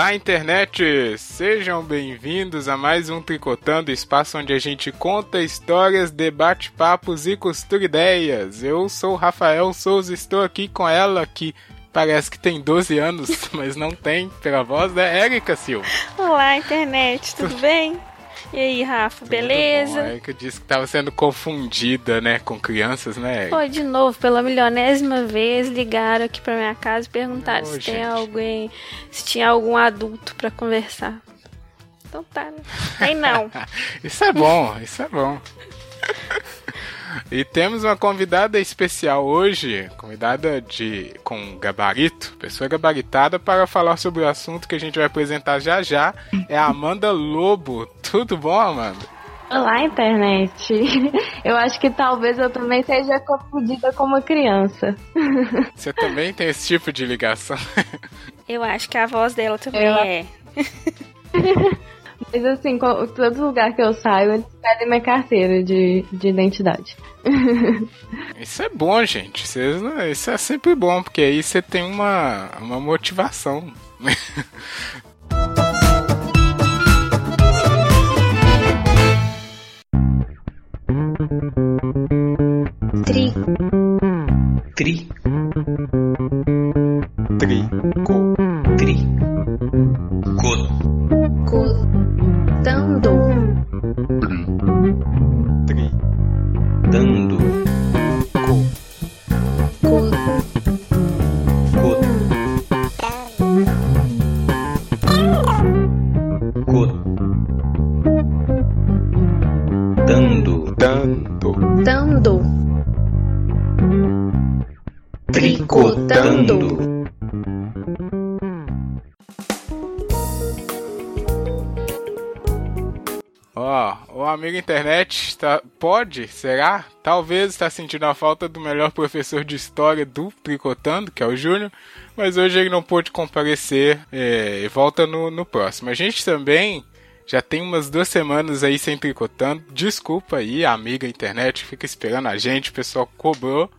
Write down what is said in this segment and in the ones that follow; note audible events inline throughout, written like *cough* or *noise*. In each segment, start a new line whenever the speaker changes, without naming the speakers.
Olá, internet! Sejam bem-vindos a mais um Tricotando, espaço onde a gente conta histórias, debate papos e costura ideias. Eu sou o Rafael Souza, estou aqui com ela que parece que tem 12 anos, *laughs* mas não tem, pela voz da Érica Silva.
Olá, internet, tudo *laughs* bem? E aí, Rafa, beleza?
Bom. A Erika disse que estava sendo confundida, né, com crianças, né?
Foi de novo, pela milionésima vez, ligaram aqui pra minha casa e perguntaram oh, se gente. tem alguém, se tinha algum adulto para conversar. Então tá, né? Tem não. *laughs*
isso é bom, isso é bom. *laughs* E temos uma convidada especial hoje, convidada de com gabarito, pessoa gabaritada para falar sobre o assunto que a gente vai apresentar já já. É a Amanda Lobo. Tudo bom, Amanda?
Olá, internet. *laughs* Eu acho que talvez eu também seja confundida com uma criança. *laughs*
Você também tem esse tipo de ligação?
Eu acho que a voz dela também eu... é. *laughs*
Mas assim, todo lugar que eu saio, eles pedem minha carteira de, de identidade. *laughs*
Isso é bom, gente. Isso é sempre bom, porque aí você tem uma, uma motivação.
Tri. Tri.
Tri. Tá, pode, será? Talvez está sentindo a falta do melhor professor de história do Tricotando, que é o Júnior, mas hoje ele não pôde comparecer é, e volta no, no próximo. A gente também já tem umas duas semanas aí sem Tricotando. Desculpa aí, amiga internet fica esperando a gente, o pessoal cobrou.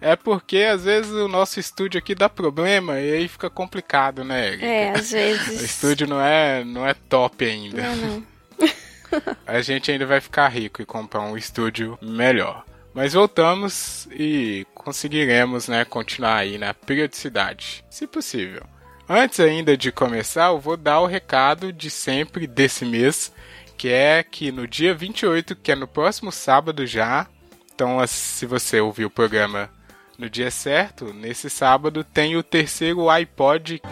É porque às vezes o nosso estúdio aqui dá problema e aí fica complicado, né? Erika?
É, às *laughs* vezes.
O estúdio não é, não é top ainda.
Não, não. *laughs* *laughs*
a gente ainda vai ficar rico e comprar um estúdio melhor. Mas voltamos e conseguiremos, né, continuar aí na periodicidade, se possível. Antes ainda de começar, eu vou dar o recado de sempre desse mês, que é que no dia 28, que é no próximo sábado já, então se você ouvir o programa no dia certo, nesse sábado tem o terceiro iPod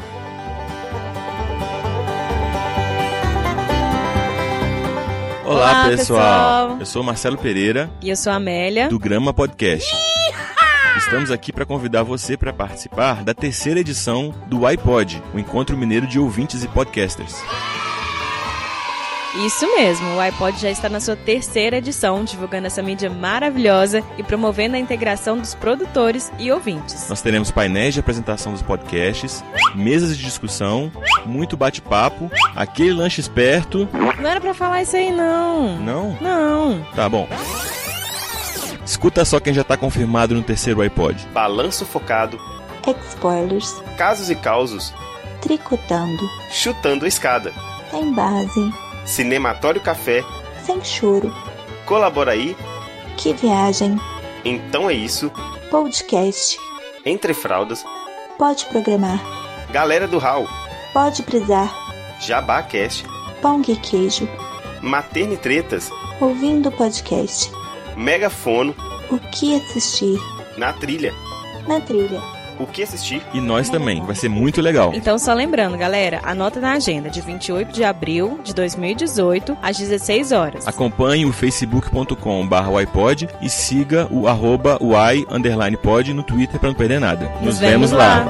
Olá,
Olá,
pessoal.
pessoal.
Eu sou Marcelo Pereira,
E eu sou a Amélia.
do Grama Podcast. Estamos aqui para convidar você para participar da terceira edição do iPod, o Encontro Mineiro de Ouvintes e Podcasters.
Isso mesmo, o iPod já está na sua terceira edição, divulgando essa mídia maravilhosa e promovendo a integração dos produtores e ouvintes.
Nós teremos painéis de apresentação dos podcasts, mesas de discussão, muito bate-papo, aquele lanche esperto.
Não era pra falar isso aí, não.
Não?
Não.
Tá bom. Escuta só quem já tá confirmado no terceiro iPod.
Balanço focado,
Spoilers,
casos e causos,
tricotando,
chutando a escada,
em base,
cinematório café,
sem choro,
colabora aí,
que viagem,
então é isso,
podcast,
entre fraldas,
pode programar,
galera do Hall,
pode brisar,
Jabá Cast,
pão e queijo,
Maternitretas,
ouvindo podcast,
Megafono,
o que assistir,
na trilha,
na trilha.
O que assistir,
E nós também, vai ser muito legal.
Então, só lembrando, galera, anota na agenda de 28 de abril de 2018, às 16 horas.
Acompanhe o facebook.com iPod e siga o arroba y underline pod no Twitter para não perder nada. Nos, vemos lá.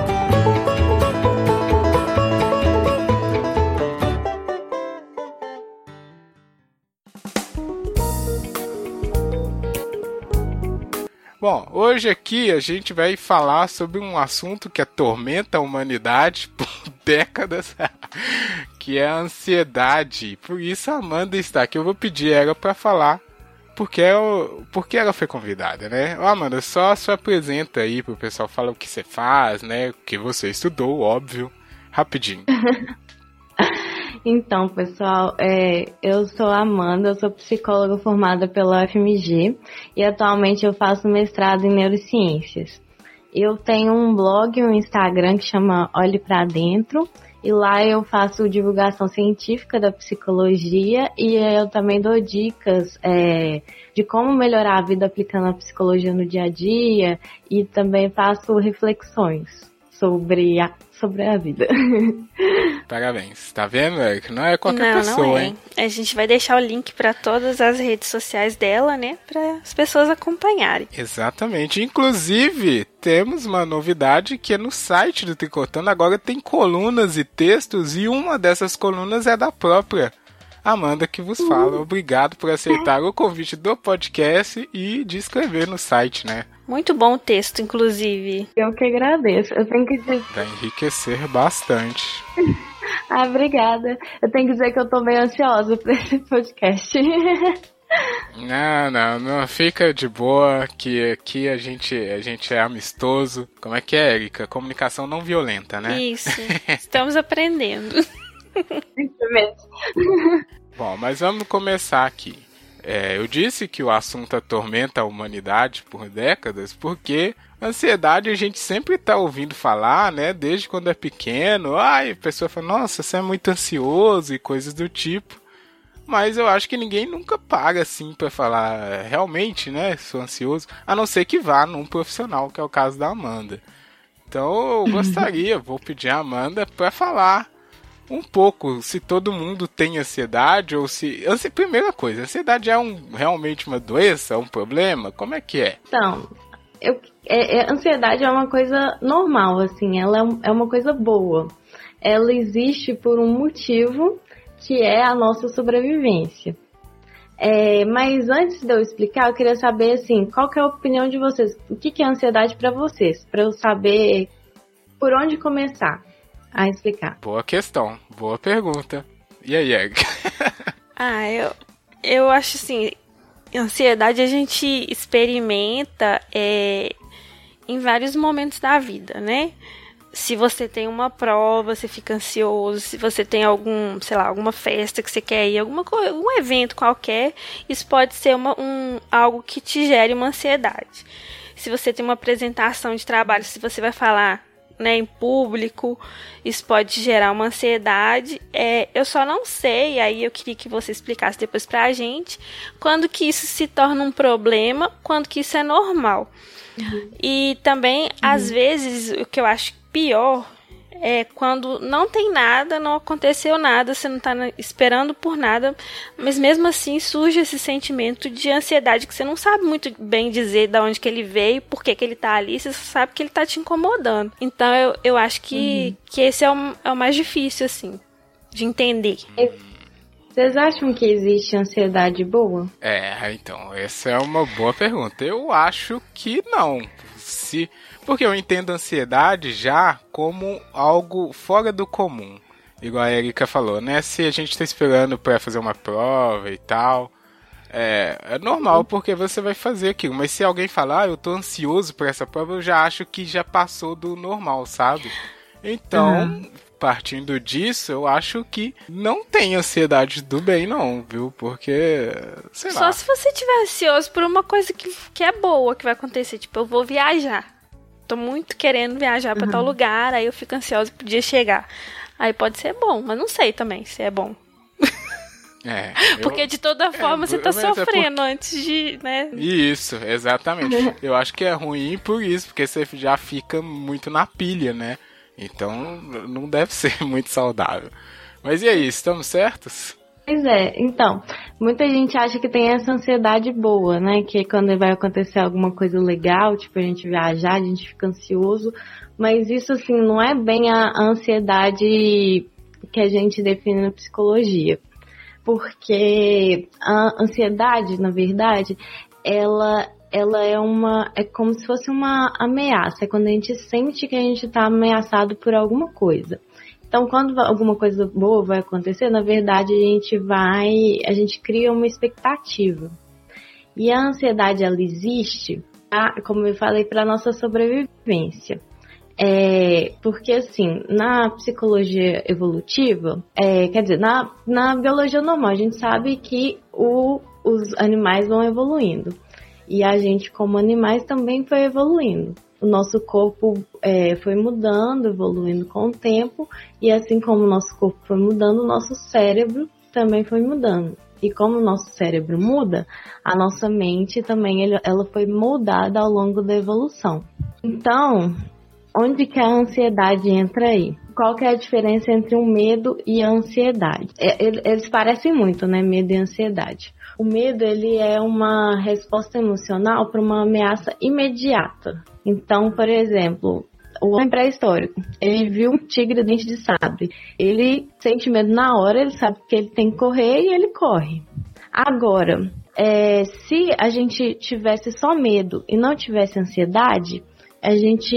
Bom, hoje aqui a gente vai falar sobre um assunto que atormenta a humanidade *laughs* por décadas, que é a ansiedade. Por isso a Amanda está aqui. Eu vou pedir ela para falar porque, eu, porque ela foi convidada, né? Ô, Amanda, só se apresenta aí pro pessoal, fala o que você faz, né? O que você estudou, óbvio. Rapidinho. *laughs*
Então, pessoal, é, eu sou Amanda, eu sou psicóloga formada pela FMG e atualmente eu faço mestrado em neurociências. Eu tenho um blog, um Instagram que chama Olhe Pra Dentro e lá eu faço divulgação científica da psicologia e eu também dou dicas é, de como melhorar a vida aplicando a psicologia no dia a dia e também faço reflexões sobre a, sobre a vida. *laughs*
Parabéns. Tá vendo, Eric? Não é qualquer
não,
pessoa,
não é.
hein?
A gente vai deixar o link para todas as redes sociais dela, né? Para as pessoas acompanharem.
Exatamente. Inclusive, temos uma novidade que é no site do Tricotando. Agora tem colunas e textos e uma dessas colunas é da própria Amanda que vos fala. Obrigado por aceitar o convite do podcast e de escrever no site, né?
Muito bom o texto, inclusive.
Eu que agradeço. Eu tenho que dizer.
Pra enriquecer bastante. *laughs*
ah, obrigada. Eu tenho que dizer que eu tô meio ansiosa pra esse podcast. *laughs*
Não, não, não, fica de boa que aqui a gente, a gente é amistoso. Como é que é, Erika? Comunicação não violenta, né?
Isso. *laughs* Estamos aprendendo.
Isso mesmo.
Bom, mas vamos começar aqui. É, eu disse que o assunto atormenta a humanidade por décadas porque ansiedade a gente sempre tá ouvindo falar, né? Desde quando é pequeno. Ai, a pessoa fala, nossa, você é muito ansioso e coisas do tipo. Mas eu acho que ninguém nunca paga assim para falar realmente, né? Sou ansioso, a não ser que vá num profissional, que é o caso da Amanda. Então eu *laughs* gostaria, vou pedir a Amanda para falar um pouco se todo mundo tem ansiedade ou se. Ansi... Primeira coisa, ansiedade é um, realmente uma doença, um problema? Como é que é?
Então, eu, é, é, ansiedade é uma coisa normal, assim, ela é, é uma coisa boa. Ela existe por um motivo que é a nossa sobrevivência. É, mas antes de eu explicar, eu queria saber assim, qual que é a opinião de vocês? O que, que é ansiedade para vocês? Para eu saber por onde começar a explicar.
Boa questão, boa pergunta. E aí, Eric? *laughs*
ah, eu, eu acho assim, ansiedade a gente experimenta é, em vários momentos da vida, né? se você tem uma prova, você fica ansioso, se você tem algum, sei lá, alguma festa que você quer ir, alguma algum evento qualquer, isso pode ser uma, um, algo que te gere uma ansiedade. Se você tem uma apresentação de trabalho, se você vai falar né, em público, isso pode gerar uma ansiedade. É, eu só não sei, aí eu queria que você explicasse depois pra gente, quando que isso se torna um problema, quando que isso é normal. Uhum. E também, uhum. às vezes, o que eu acho pior é quando não tem nada, não aconteceu nada, você não está esperando por nada, mas mesmo assim surge esse sentimento de ansiedade que você não sabe muito bem dizer de onde que ele veio, por que, que ele está ali, você só sabe que ele está te incomodando. Então eu, eu acho que, uhum. que esse é o, é o mais difícil, assim, de entender.
Vocês acham que existe ansiedade boa?
É, então, essa é uma boa pergunta. Eu acho que não. Se porque eu entendo ansiedade já como algo fora do comum. Igual a Erika falou, né? Se a gente está esperando para fazer uma prova e tal, é, é, normal porque você vai fazer aquilo. Mas se alguém falar, ah, eu tô ansioso por essa prova, eu já acho que já passou do normal, sabe? Então, uhum. partindo disso, eu acho que não tem ansiedade do bem, não, viu? Porque, sei
Só
lá.
se você estiver ansioso por uma coisa que, que é boa que vai acontecer. Tipo, eu vou viajar tô muito querendo viajar para uhum. tal lugar, aí eu fico ansiosa pro dia chegar. Aí pode ser bom, mas não sei também se é bom. *laughs*
É, *laughs*
porque de toda é, forma é, você tá sofrendo é antes de, né?
Isso, exatamente. eu acho que é ruim por isso, porque você já fica muito na pilha, né? Então não deve *laughs* ser muito saudável. Mas e aí, estamos certos?
Pois é, então, muita gente acha que tem essa ansiedade boa, né? Que quando vai acontecer alguma coisa legal, tipo a gente viajar, a gente fica ansioso, mas isso assim não é bem a ansiedade que a gente define na psicologia. Porque a ansiedade, na verdade, ela ela é uma é como se fosse uma ameaça, é quando a gente sente que a gente está ameaçado por alguma coisa. Então, quando alguma coisa boa vai acontecer, na verdade a gente vai, a gente cria uma expectativa. E a ansiedade ela existe, tá? como eu falei, para nossa sobrevivência. É, porque assim, na psicologia evolutiva, é, quer dizer, na, na biologia normal, a gente sabe que o, os animais vão evoluindo. E a gente, como animais, também foi evoluindo. O nosso corpo é, foi mudando, evoluindo com o tempo, e assim como o nosso corpo foi mudando, o nosso cérebro também foi mudando. E como o nosso cérebro muda, a nossa mente também ela foi moldada ao longo da evolução. Então, onde que a ansiedade entra aí? Qual que é a diferença entre um medo e a ansiedade? É, ele- Eles parecem muito, né? Medo e ansiedade. O medo ele é uma resposta emocional para uma ameaça imediata. Então, por exemplo, o homem pré-histórico, ele viu um tigre dente de sabre. Ele sente medo na hora, ele sabe que ele tem que correr e ele corre. Agora, é, se a gente tivesse só medo e não tivesse ansiedade, a gente,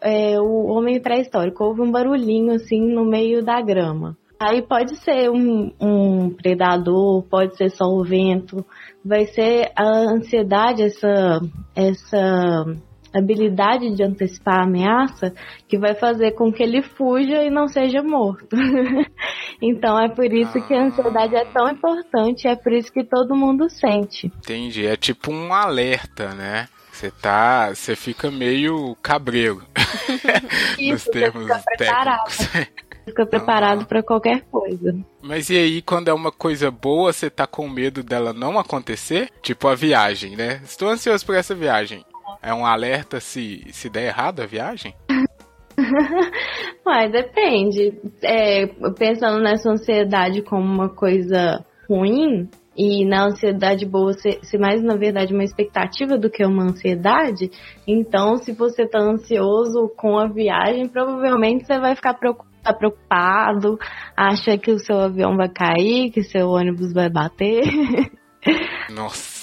é, o homem pré-histórico, houve um barulhinho assim no meio da grama. Aí pode ser um, um predador, pode ser só o vento, vai ser a ansiedade, essa, essa habilidade de antecipar a ameaça que vai fazer com que ele fuja e não seja morto. *laughs* então é por isso que a ansiedade é tão importante, é por isso que todo mundo sente.
Entendi. É tipo um alerta, né? Você tá. Você fica meio cabreiro. *laughs* *laughs* nos
Isso, você
termos técnicos.
Fica preparado para qualquer coisa.
Mas e aí, quando é uma coisa boa, você tá com medo dela não acontecer? Tipo a viagem, né? Estou ansioso por essa viagem. É um alerta se, se der errado a viagem? *laughs*
Mas depende. É, pensando nessa ansiedade como uma coisa ruim, e na ansiedade boa ser, ser mais, na verdade, uma expectativa do que uma ansiedade, então se você tá ansioso com a viagem, provavelmente você vai ficar preocup- tá preocupado, acha que o seu avião vai cair, que seu ônibus vai bater. *laughs*
Nossa.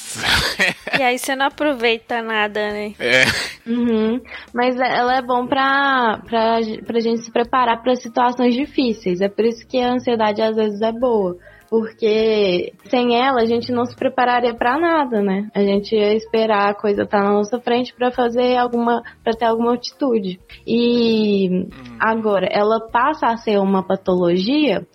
E aí você não aproveita nada, né?
É.
Uhum. Mas ela é bom pra, pra, pra gente se preparar para situações difíceis. É por isso que a ansiedade às vezes é boa. Porque sem ela a gente não se prepararia pra nada, né? A gente ia esperar a coisa estar na nossa frente pra fazer alguma, para ter alguma atitude. E agora, ela passa a ser uma patologia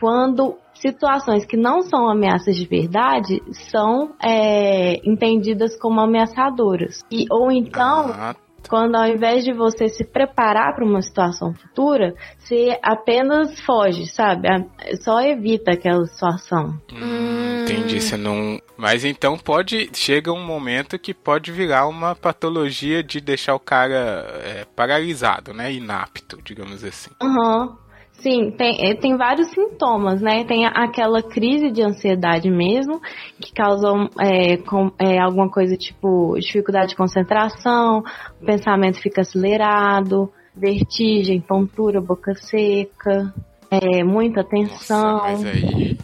quando situações que não são ameaças de verdade são é, entendidas como ameaçadoras. E, ou então,
Ah,
quando ao invés de você se preparar para uma situação futura, você apenas foge, sabe? A- Só evita aquela situação.
hum, entendi. Você não. Mas então pode. Chega um momento que pode virar uma patologia de deixar o cara é, paralisado, né? Inapto, digamos assim.
Aham. Sim, tem, eh, tem vários sintomas, né? Tem aquela crise de ansiedade mesmo, que causa é, com, é, alguma coisa tipo dificuldade de concentração, o pensamento fica acelerado, vertigem, tontura, boca seca, é, muita
Nossa,
tensão.
mas aí.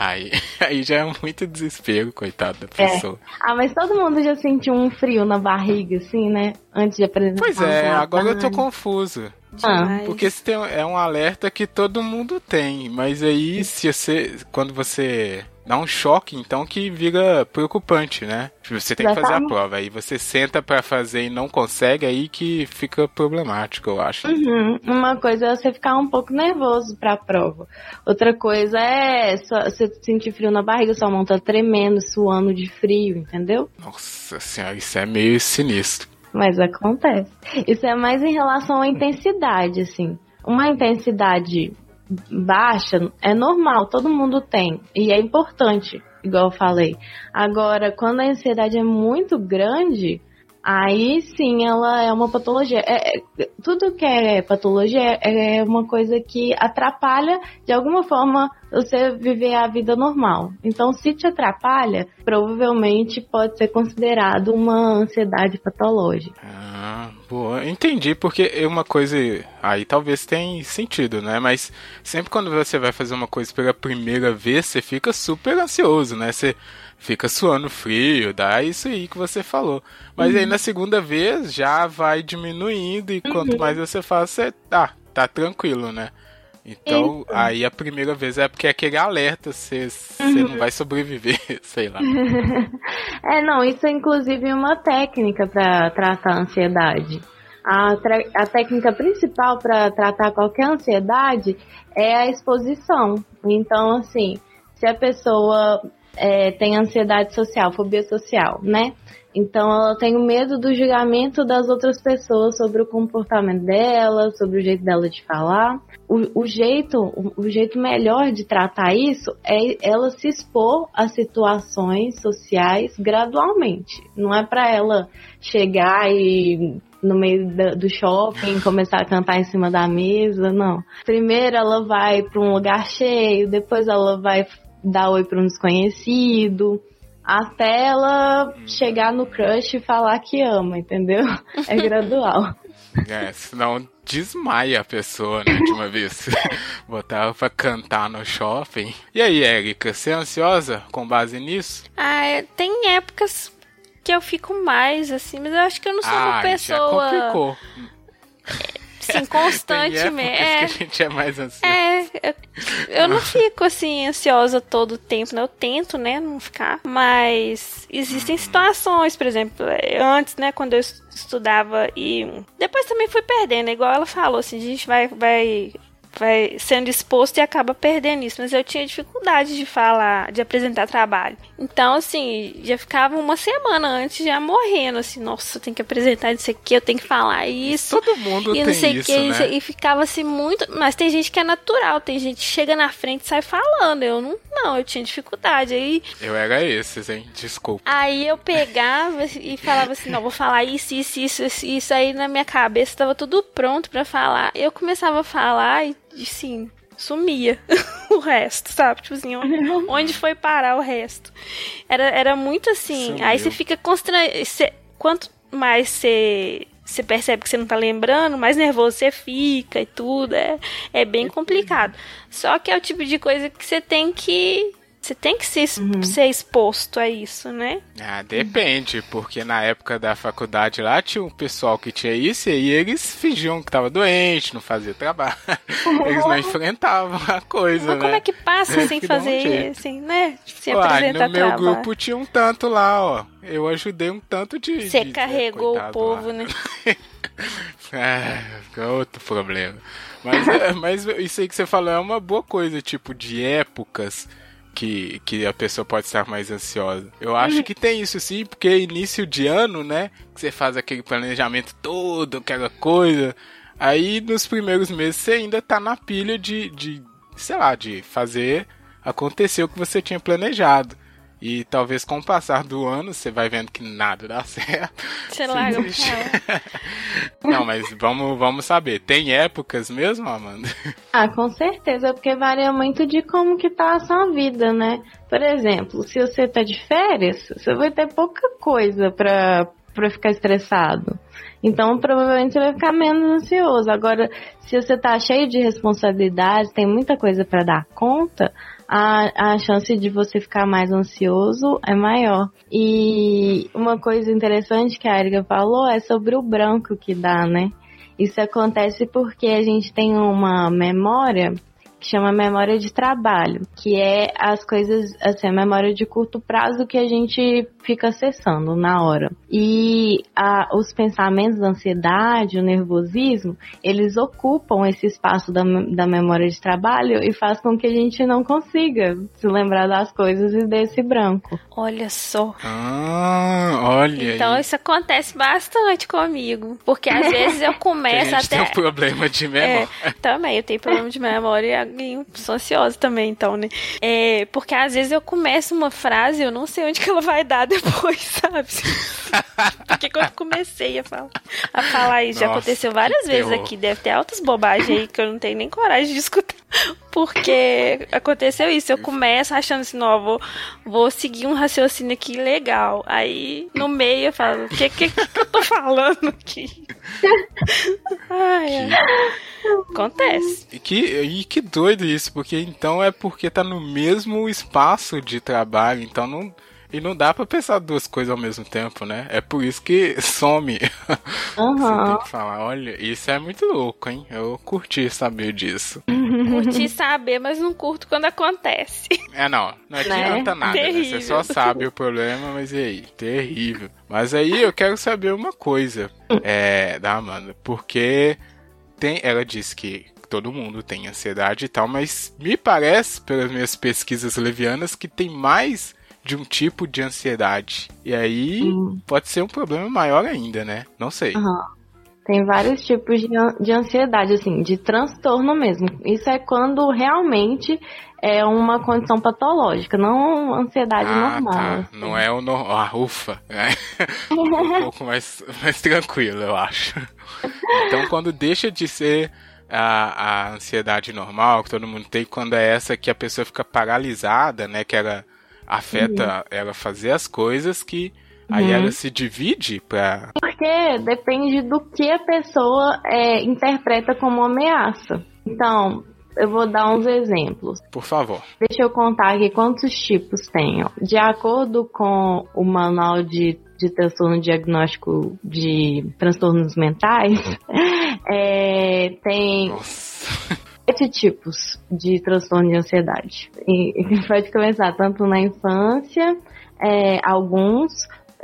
Aí, *laughs* aí já é muito desespero, coitado da pessoa.
Ah, mas todo mundo já sentiu um frio na barriga, assim, né? Antes de apresentar.
Pois é, agora eu tô confuso.
Ah.
Porque esse tem- é um alerta que todo mundo tem, mas aí se você quando você dá um choque, então que vira preocupante, né? Você tem que fazer a prova, aí você senta pra fazer e não consegue, aí que fica problemático, eu acho.
Uhum. Uma coisa é você ficar um pouco nervoso pra prova. Outra coisa é só- você sentir frio na barriga, sua mão tá tremendo, suando de frio, entendeu?
Nossa senhora, isso é meio sinistro.
Mas acontece. Isso é mais em relação à intensidade, assim. Uma intensidade baixa é normal, todo mundo tem. E é importante, igual eu falei. Agora, quando a ansiedade é muito grande, aí sim ela é uma patologia. É- é- tudo que é patologia é uma coisa que atrapalha, de alguma forma, você viver a vida normal. Então, se te atrapalha, provavelmente pode ser considerado uma ansiedade patológica.
Ah, boa. Entendi, porque é uma coisa. Aí talvez tenha sentido, né? Mas sempre quando você vai fazer uma coisa pela primeira vez, você fica super ansioso, né? Você fica suando frio, dá isso aí que você falou. Mas aí na segunda vez já vai diminuindo e quanto mais você faz, você. Ah, tá tranquilo, né? Então, aí a primeira vez é porque é aquele alerta, você, você não vai sobreviver, *laughs* sei lá. *laughs*
É, não, isso é inclusive uma técnica para tratar a ansiedade. A, a técnica principal para tratar qualquer ansiedade é a exposição. Então, assim, se a pessoa é, tem ansiedade social, fobia social, né? Então ela tem o medo do julgamento das outras pessoas sobre o comportamento dela, sobre o jeito dela de falar. O, o jeito, o, o jeito melhor de tratar isso é ela se expor a situações sociais gradualmente. Não é para ela chegar e no meio do shopping *laughs* começar a cantar em cima da mesa, não. Primeiro ela vai para um lugar cheio, depois ela vai dar oi para um desconhecido, até ela chegar no crush e falar que ama, entendeu? É *laughs* gradual.
É, senão desmaia a pessoa, né, de uma *laughs* vez. Botar ela pra cantar no shopping. E aí, Érica, você é ansiosa com base nisso?
Ah, é- tem épocas que eu fico mais, assim, mas eu acho que eu não sou uma
ah, já
pessoa,
complicou.
Assim, *laughs*
Tem
constantemente.
épocas
É,
que a gente é mais ansioso.
É, eu, eu não fico assim ansiosa todo o tempo, né? Eu tento, né, não ficar. Mas existem situações, por exemplo, antes, né, quando eu es- estudava e depois também fui perdendo, igual ela falou, assim, a gente vai vai vai sendo exposto e acaba perdendo isso, mas eu tinha dificuldade de falar, de apresentar trabalho. Então, assim, já ficava uma semana antes já morrendo, assim, nossa, eu tenho que apresentar isso aqui, eu tenho que falar isso
Todo mundo
e não
tem
sei
isso,
que,
né?
e ficava assim muito. Mas tem gente que é natural, tem gente que chega na frente e sai falando. Eu não, não, eu tinha dificuldade. Aí,
Eu era esses, hein? Desculpa.
aí eu pegava e falava assim: não, vou falar isso, isso, isso, isso. Aí na minha cabeça tava tudo pronto pra falar. Eu começava a falar e, assim, sumia *laughs* o resto, sabe? Tipo assim, onde, onde foi parar o resto? Era, era muito assim.
Sumiu.
Aí você fica constrangido. Quanto mais você. Você percebe que você não tá lembrando, mais nervoso você fica e tudo. É, é bem complicado. Só que é o tipo de coisa que você tem que. Você tem que ser, ex- ser exposto a isso, né?
Ah, depende, porque na época da faculdade lá tinha um pessoal que tinha isso e aí eles fingiam que tava doente, não fazia trabalho. *laughs* Eles não enfrentavam a coisa,
Mas
né?
como é que passa sem
que um
fazer,
jeito.
assim, né? Sem
Uai,
apresentar
no meu
trabalho.
grupo tinha um tanto lá, ó. Eu ajudei um tanto de.
Você
de-
carregou o
coitado
povo,
lá.
né? *laughs*
É, outro problema. Mas, é, mas isso aí que você falou é uma boa coisa, tipo, de épocas que, que a pessoa pode estar mais ansiosa. Eu acho que tem isso sim, porque início de ano, né? Que você faz aquele planejamento todo, aquela coisa. Aí nos primeiros meses você ainda tá na pilha de, de sei lá, de fazer acontecer o que você tinha planejado. E talvez com o passar do ano você vai vendo que nada dá *laughs* certo.
Você larga lá. *laughs*
Não, mas vamos, vamos saber. Tem épocas mesmo, Amanda? *laughs*
Ah, com certeza, porque varia muito de como que tá a sua vida, né? Por exemplo, se você tá de férias, você vai ter pouca coisa pra, pra ficar estressado. Então, provavelmente você vai ficar menos ansioso. Agora, se você tá cheio de responsabilidades, tem muita coisa pra dar conta, a, a chance de você ficar mais ansioso é maior. E uma coisa interessante que a Erika falou é sobre o branco que dá, né? Isso acontece porque a gente tem uma memória que chama memória de trabalho, que é as coisas, assim, a memória de curto prazo que a gente fica acessando na hora. E a- os pensamentos da ansiedade, o nervosismo, eles ocupam esse espaço da, da memória de trabalho e faz com que a gente não consiga se lembrar das coisas e desse branco.
Olha só.
Ah, olha
Então
aí.
isso acontece bastante comigo. Porque às vezes eu *laughs*
Que a
começo
gente tem
até.
um problema de memória.
É, também, eu tenho problema de memória sou ansiosa também, então, né? É, porque às vezes eu começo uma frase e eu não sei onde que ela vai dar *laughs* depois, sabe? *laughs* Porque quando eu comecei a falar, a falar isso, já
Nossa,
aconteceu várias vezes
terror.
aqui, deve ter altas bobagens aí que eu não tenho nem coragem de escutar. *laughs* Porque aconteceu isso, eu começo achando assim, não, eu vou, vou seguir um raciocínio aqui legal. Aí, no meio, eu falo, o que, que, que eu tô falando aqui? Ai, ai. Acontece.
E que, e que doido isso, porque então é porque tá no mesmo espaço de trabalho, então não. E não dá pra pensar duas coisas ao mesmo tempo, né? É por isso que *laughs* some. Você
Aham.
tem que falar, olha, isso é muito louco, hein? Eu curti saber disso. *laughs*
Curti saber, mas não curto quando acontece.
É, não, não adianta nada, né? Você só sabe o problema, mas e aí? Terrível. Mas aí eu quero saber uma coisa, é, da Amanda, porque tem, ela disse que todo mundo tem ansiedade e tal, mas me parece, pelas minhas pesquisas levianas, que tem mais de um tipo de ansiedade. E aí
Hum.
pode ser um problema maior ainda, né? Não sei.
Aham. Tem vários tipos de, de ansiedade, assim, de transtorno mesmo. Isso é quando realmente é uma condição patológica, não ansiedade
ah,
normal.
tá.
assim.
Não é o normal. Ah, ufa. É. *laughs* um pouco mais, mais tranquilo, eu acho. Então, quando deixa de ser a, a ansiedade normal que todo mundo tem, quando é essa que a pessoa fica paralisada, né? Que ela afeta ela fazer as coisas que aí
Uhum.
ela se divide pra.
Porque depende do que a pessoa é, interpreta como ameaça. Então, eu vou dar uns exemplos.
Por favor.
Deixa eu contar aqui quantos tipos tem. ó. De acordo com o manual de, de transtorno diagnóstico de transtornos mentais, *laughs* é, tem
Nossa.
Sete tipos de transtorno de ansiedade. E, *laughs* e pode começar tanto na infância, é, alguns,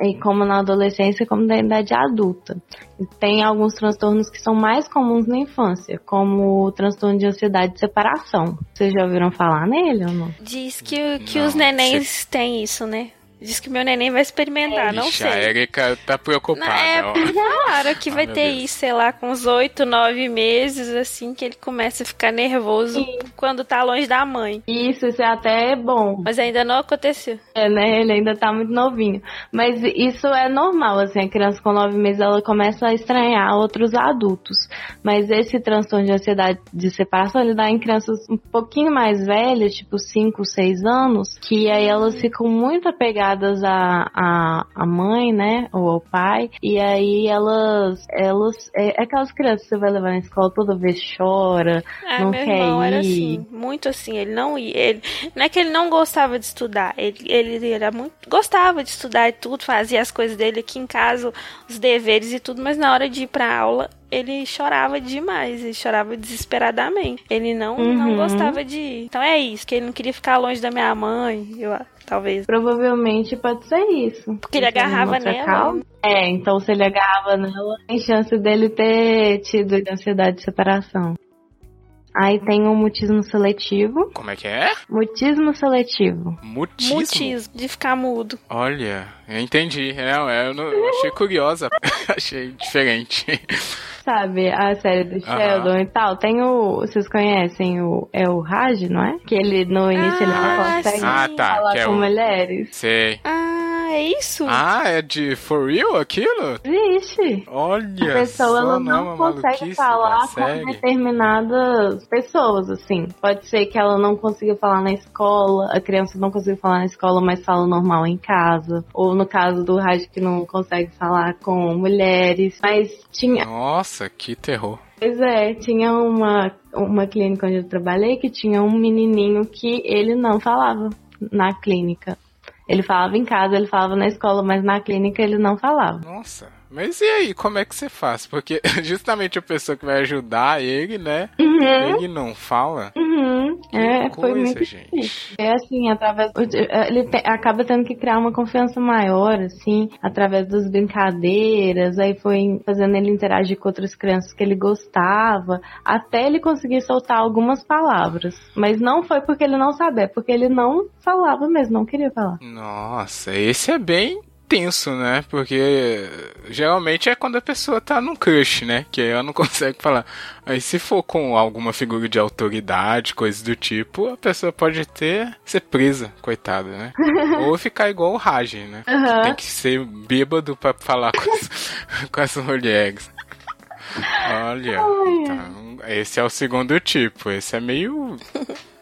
e como na adolescência, como na idade adulta. E Tem alguns transtornos que são mais comuns na infância, como o transtorno de ansiedade de separação. Vocês já ouviram falar nele ou não?
Diz que, que
Não,
os nenéns têm isso, né? Diz que meu neném vai experimentar, não
Ixi, a
sei.
Erika tá preocupada.
É, claro que
Ah,
vai
meu
ter
Deus.
isso, sei lá, com uns oito, nove meses, assim, que ele começa a ficar nervoso quando tá longe da mãe.
Isso, isso é até bom.
Mas ainda não aconteceu.
É, né? Ele ainda tá muito novinho. Mas isso é normal, assim, a criança com nove meses ela começa a estranhar outros adultos. Mas esse transtorno de ansiedade de separação, ele dá em crianças um pouquinho mais velhas, tipo 5, 6 anos, que aí elas ficam muito apegadas à, à, à mãe, né? Ou ao pai. E aí elas. elas é, é aquelas crianças que você vai levar na escola toda vez chora,
Ah,
não quer
irmão era
ir.
assim, muito assim, ele não ia. Ele, não é que ele não gostava de estudar, ele, ele era muito. gostava de estudar e tudo, fazia as coisas dele aqui em casa, os deveres e tudo, mas na hora de ir pra aula, ele chorava demais, ele chorava desesperadamente. Ele não, não
Uhum.
gostava de ir. Então é isso, que ele não queria ficar longe da minha mãe, eu, talvez.
Provavelmente pode ser isso.
Porque ele
uma
agarrava nela.
causa. É, então se ele agarrava nela, tem chance dele ter tido ansiedade de separação. Aí tem o mutismo seletivo.
Como é que é?
Mutismo seletivo.
Mutismo.
Mutismo, de ficar mudo.
Olha, eu entendi. É, é, eu, não- eu achei curiosa. *laughs* achei diferente.
Sabe, a série do. Sheldon e tal. Tem o. Vocês conhecem o. É o Raj, não é? Que ele no início ele não
Ah,
consegue
sim.
Ah, tá.
falar
Que é
com
o...
mulheres.
Sei.
Ah, é isso?
Ah, é de For Real aquilo?
Existe.
Olha
A pessoa
só,
ela
não
não
uma
consegue falar com
série.
determinadas pessoas, assim. Pode ser que ela não consiga falar na escola, a criança não consiga falar na escola, mas fala normal em casa. Ou no caso do Raj que não consegue falar com mulheres. Mas tinha,
Nossa, que terror.
pois é, tinha uma, uma clínica onde eu trabalhei que tinha um menininho que ele não falava na clínica. Ele falava em casa, ele falava na escola, mas na clínica ele não falava.
Nossa. Mas e aí, como é que você faz? Porque *laughs* justamente a pessoa que vai ajudar ele, né?
Uhum.
Ele não fala.
Uhum. É, foi
coisa,
muito
gente.
difícil. É assim, através. Ele te- acaba tendo que criar uma confiança maior, assim, através das brincadeiras, aí foi fazendo ele interagir com outras crianças que ele gostava, até ele conseguir soltar algumas palavras. Mas não foi porque ele não sabia, é porque ele não falava mesmo, não queria falar.
Nossa, esse é bem tenso, né? Porque geralmente é quando a pessoa tá num crush, né? Que aí ela não *laughs* consegue falar. Aí se for com alguma figura de autoridade, coisas do tipo, a pessoa pode ter ser presa, coitada, né? *laughs* Ou ficar igual o Raj, né? Que
Aham.
tem que ser bêbado pra falar com as, *laughs* com as mulheres. Olha, então, esse é o segundo tipo. Esse é meio.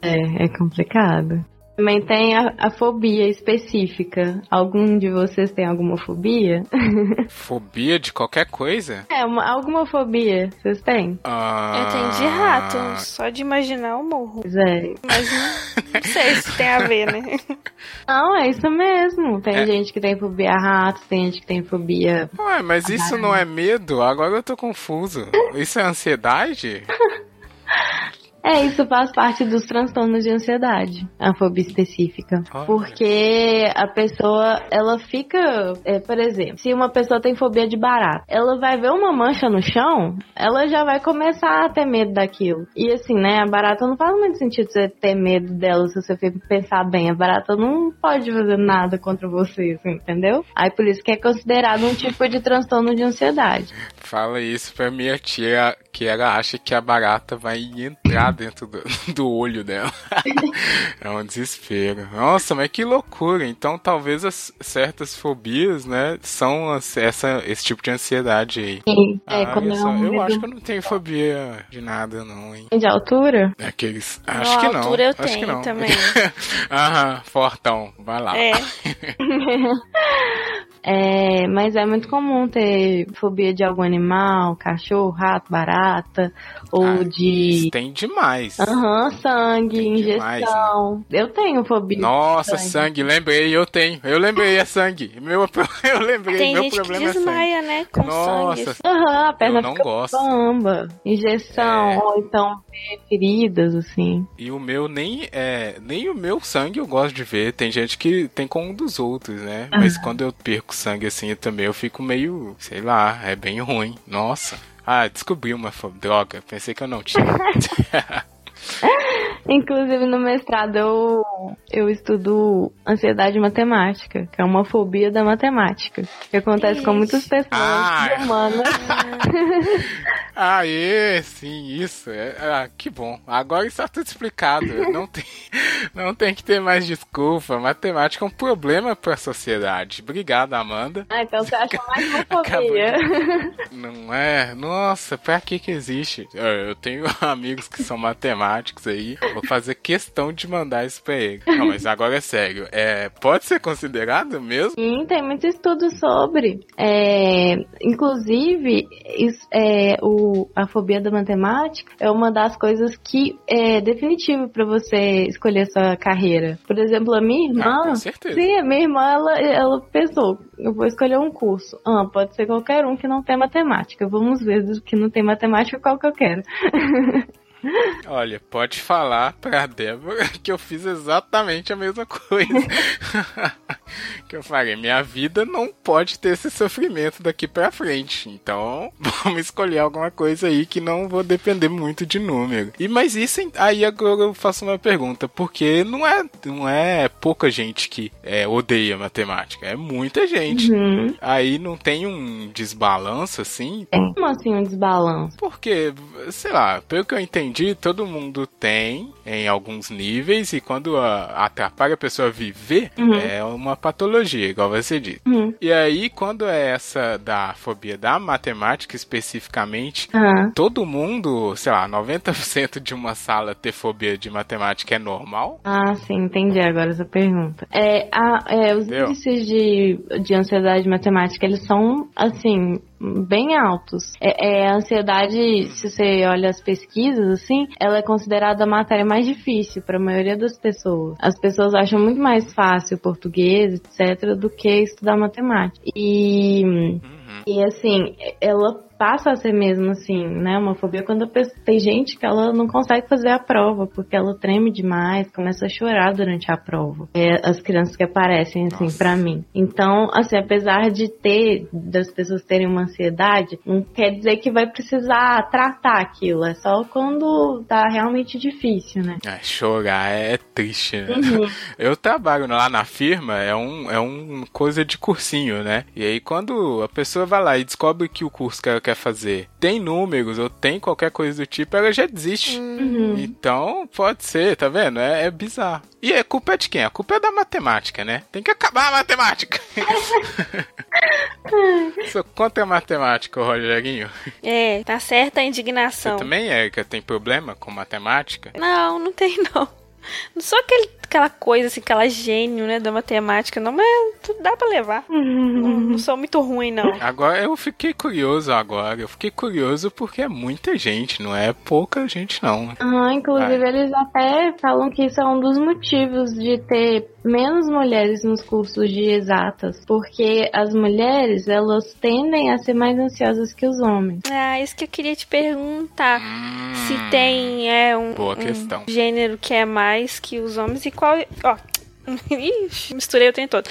É, é complicado. Também tem a, a fobia específica. Algum de vocês tem alguma fobia? *laughs*
Fobia de qualquer coisa?
É, uma, alguma fobia vocês têm?
Ah,
Eu tenho de rato, só de imaginar eu morro.
Pois é.
Mas não, *laughs* não sei se tem a ver, né? *laughs*
Não, é isso mesmo. Tem
É.
gente que tem fobia a ratos, tem gente que tem fobia.
Ué, mas isso não é medo? Agora eu tô confuso. Isso é ansiedade?
É, isso faz parte dos transtornos de ansiedade, a fobia específica.
Olha.
Porque a pessoa, ela fica, é, por exemplo, se uma pessoa tem fobia de barata, ela vai ver uma mancha no chão, ela já vai começar a ter medo daquilo. E assim, né, a barata não faz muito sentido você ter medo dela se você pensar bem. A barata não pode fazer nada contra você, assim, entendeu? Aí por isso que é considerado um tipo de transtorno de ansiedade.
Fala isso pra minha tia, que ela acha que a barata vai entrar dentro do, *laughs* do olho dela. é um desespero. Nossa, mas que loucura. Então talvez as certas fobias, né, são as- essa, esse tipo de ansiedade aí.
Sim, é,
Ah, olha
é um
eu
medo
acho que eu não tenho fobia de nada, não, hein?
de altura,
Aqueles. Acho que não.
altura eu
acho que
tenho
não.
também. *laughs*
Aham, fortão. Vai lá.
É. *laughs*
É, mas é muito comum ter fobia de algum animal, cachorro, rato, barata, ou
Ah,
de
Tem demais.
aham, sangue,
demais,
injeção. Eu tenho fobia.
Nossa,
sangue.
sangue, lembrei, eu tenho. Eu lembrei, é sangue. Meu, *laughs* eu lembrei,
Tem
meu
gente que
problema é sangue.
desmaia, né? Com
Nossa,
sangue.
Aham, a perna
eu não
fica
gosto.
bamba. Injeção,
É.
ou então feridas, assim.
E o meu nem é, nem o meu sangue eu gosto de ver. Tem gente que tem com um dos outros, né? Mas quando eu perco sangue assim eu também eu fico meio, sei lá, é bem ruim. Nossa. Ah, descobri uma droga. Pensei que eu não tinha. *laughs*
Inclusive no mestrado eu, eu estudo ansiedade matemática, que é uma fobia da matemática. Que acontece com muitas pessoas
Ah.
humanas. *laughs*
Aê, sim, isso. É, ah, que bom. Agora está tudo explicado. Não *laughs* tem, não tem que ter mais desculpa. Matemática é um problema para a sociedade. Obrigado, Amanda.
Ah, então você acha mais uma *laughs* fobia. *laughs*
Não é? Nossa, pra que que existe? Eu eu tenho amigos que são matemáticos aí. Vou fazer questão de mandar isso pra eles. Não, mas agora é sério. É, pode ser considerado mesmo?
Sim, tem muito estudo sobre. É, inclusive, é, o, a fobia da matemática é uma das coisas que é definitivo para você escolher sua carreira. Por exemplo, a minha irmã.
Ah, com certeza.
Sim, a minha irmã, ela, ela pensou, eu vou escolher um curso. Ah, pode ser qualquer um que não tem matemática. Vamos ver do que não tem matemática qual que eu quero. *laughs*
Olha, pode falar pra Débora que eu fiz exatamente a mesma coisa. *laughs* que eu falei, minha vida não pode ter esse sofrimento daqui pra frente. Então, *laughs* vamos escolher alguma coisa aí que não vou depender muito de número. E mas isso aí agora eu faço uma pergunta, porque não é não é pouca gente que é, odeia matemática, é muita gente.
Uhum.
Aí não tem um desbalanço assim,
Como assim um desbalanço?
porque, sei lá, pelo que eu entendi, todo mundo tem em alguns níveis e quando a- atrapalha a pessoa viver,
Uhum.
é uma patologia, igual você disse.
Uhum.
E aí, quando é essa da fobia da matemática especificamente,
Ah.
todo mundo, sei lá, 90% de uma sala ter fobia de matemática é normal?
Ah, sim, entendi agora essa pergunta. É, a, é, os índices de, de ansiedade matemática, eles são, assim, bem altos. É, é, a ansiedade, se você olha as pesquisas, assim, ela é considerada a matéria mais difícil para a maioria das pessoas. As pessoas acham muito mais fácil português, etc., do que estudar matemática. E...
Uhum.
E assim, ela passa a ser mesmo assim, né? Uma fobia quando pessoa, tem gente que ela não consegue fazer a prova porque ela treme demais, começa a chorar durante a prova. É, as crianças que aparecem assim pra mim. Então, assim, apesar de ter das pessoas terem uma ansiedade, não quer dizer que vai precisar tratar aquilo. É só quando tá realmente difícil, né?
É, chorar é triste, né?
Uhum. *laughs*
Eu trabalho lá na firma, é um, é um coisa de cursinho, né? E aí quando a pessoa vai lá e descobre que o curso que ela quer fazer tem números ou tem qualquer coisa do tipo, ela já desiste.
Uhum.
Então, pode ser, tá vendo? É, é bizarro. E a culpa é de quem? A culpa é da matemática, né? Tem que acabar a matemática. *laughs* Sou contra a matemática, Rogerinho.
É, tá certa a
Você
indignação.
também, Erika, tem problema com matemática?
Não, não tem não. Não sou aquele aquela coisa, assim, aquela gênio, né, da matemática, não, mas tudo dá pra levar. *laughs* não, não sou muito ruim, não.
Agora eu fiquei curioso agora. Eu fiquei curioso porque é muita gente, não é pouca gente não.
Ah, inclusive
Vai.
eles até falam que isso é um dos motivos de ter menos mulheres nos cursos de exatas, porque as mulheres elas tendem a ser mais ansiosas que os homens.
Ah, isso que eu queria te perguntar.
Hum,
Se tem é, um,
Boa
um gênero que é mais que os homens e qual. Ó, *laughs* Ixi, misturei o tempo todo.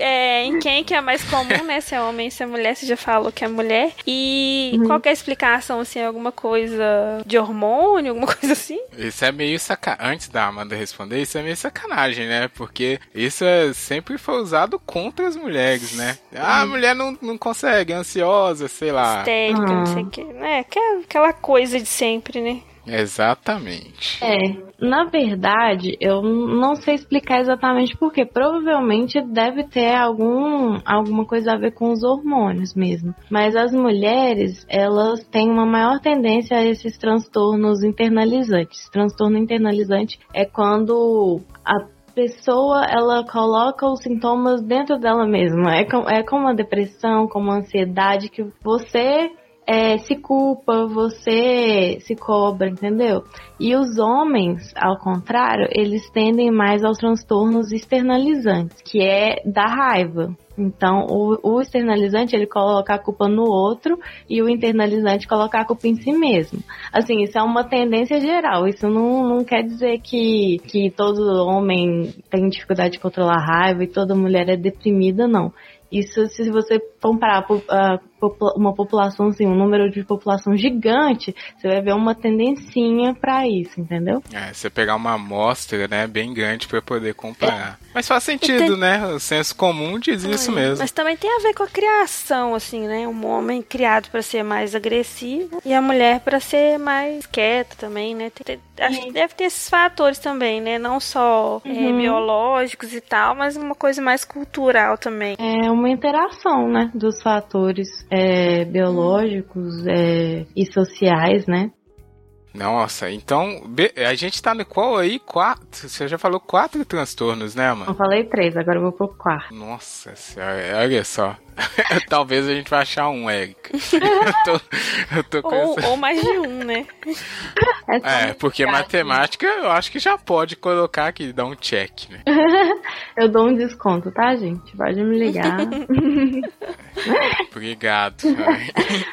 É, em quem que é mais comum, né? Se é homem, se é mulher, você já falou que é mulher. E qual que é a explicação, assim, alguma coisa de hormônio, alguma *laughs* coisa assim?
Isso é meio sacanagem. Antes da Amanda responder, isso é meio sacanagem, né? Porque isso é, sempre foi usado contra as mulheres, né? Ah, a mulher não, não consegue, é ansiosa, sei lá.
Histérica, não sei o que. É, aquela- aquela coisa de sempre, né?
Exatamente.
É, na verdade, eu não sei explicar exatamente porque provavelmente deve ter algum alguma coisa a ver com os hormônios mesmo. Mas as mulheres, elas têm uma maior tendência a esses transtornos internalizantes. Transtorno internalizante é quando a pessoa ela coloca os sintomas dentro dela mesma. É, com, é como a depressão, como a ansiedade que você é, se culpa, você se cobra, entendeu? E os homens, ao contrário, eles tendem mais aos transtornos externalizantes, que é da raiva. Então, o, o externalizante ele coloca a culpa no outro e o internalizante coloca a culpa em si mesmo. Assim, isso é uma tendência geral. Isso não, não quer dizer que, que todo homem tem dificuldade de controlar a raiva e toda mulher é deprimida, não. Isso, se você comparar popula- uma população, assim, um número de população gigante, você vai ver uma tendencinha pra isso, entendeu?
É, você pegar uma amostra, né, bem grande pra poder comparar. Mas faz sentido, né? O senso comum diz isso mesmo.
Mas também tem a ver com a criação, assim, né? Um homem criado pra ser mais agressivo e a mulher pra ser mais quieta também, né? Tem- tem- acho que deve ter esses fatores também, né? Não só é,
Uhum.
biológicos e tal, mas uma coisa mais cultural também.
É uma interação, né, dos fatores é, biológicos é, e sociais, né?
Nossa, então a gente tá no qual aí? Quatro. Você já falou quatro transtornos, né,
Eu
mano?
falei três, agora eu vou pro quarto.
Nossa senhora, olha só. *laughs* Talvez a gente vai achar um, Érica. eu tô, eu tô com
Ou,
essa...
ou mais de um, né?
É,
É, porque matemática eu acho que já pode colocar aqui, dar um check, né? *laughs*
Eu dou um desconto, tá, gente? Pode me ligar. *laughs*
Obrigado.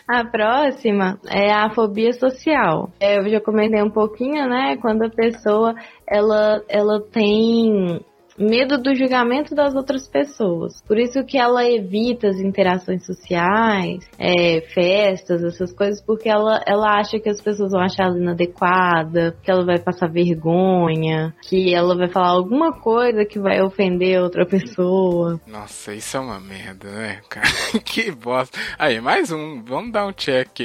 A próxima é a fobia social. É, eu já comentei um pouquinho, né? Quando a pessoa ela, ela tem medo do julgamento das outras pessoas. Por isso que ela evita as interações sociais, é, festas, essas coisas, porque ela, ela acha que as pessoas vão achar ela inadequada, que ela vai passar vergonha, que ela vai falar alguma coisa que vai ofender outra pessoa.
Nossa, isso é uma merda, né, cara? *laughs* que bosta. Aí, mais um. Vamos dar um check.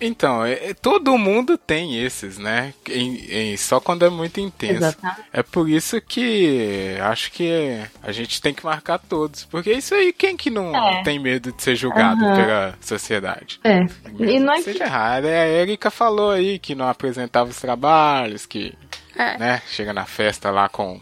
Então, é- é- todo mundo tem esses, né? Em- em- só quando é muito intenso.
Exatamente.
É por isso que acho que a gente tem que marcar todos. Porque isso aí, quem que não
É.
tem medo de ser julgado
Aham.
pela sociedade?
É. E não é que
Seja errado. É, a Erika falou aí que não apresentava os trabalhos, que
É.
né, chega na festa lá com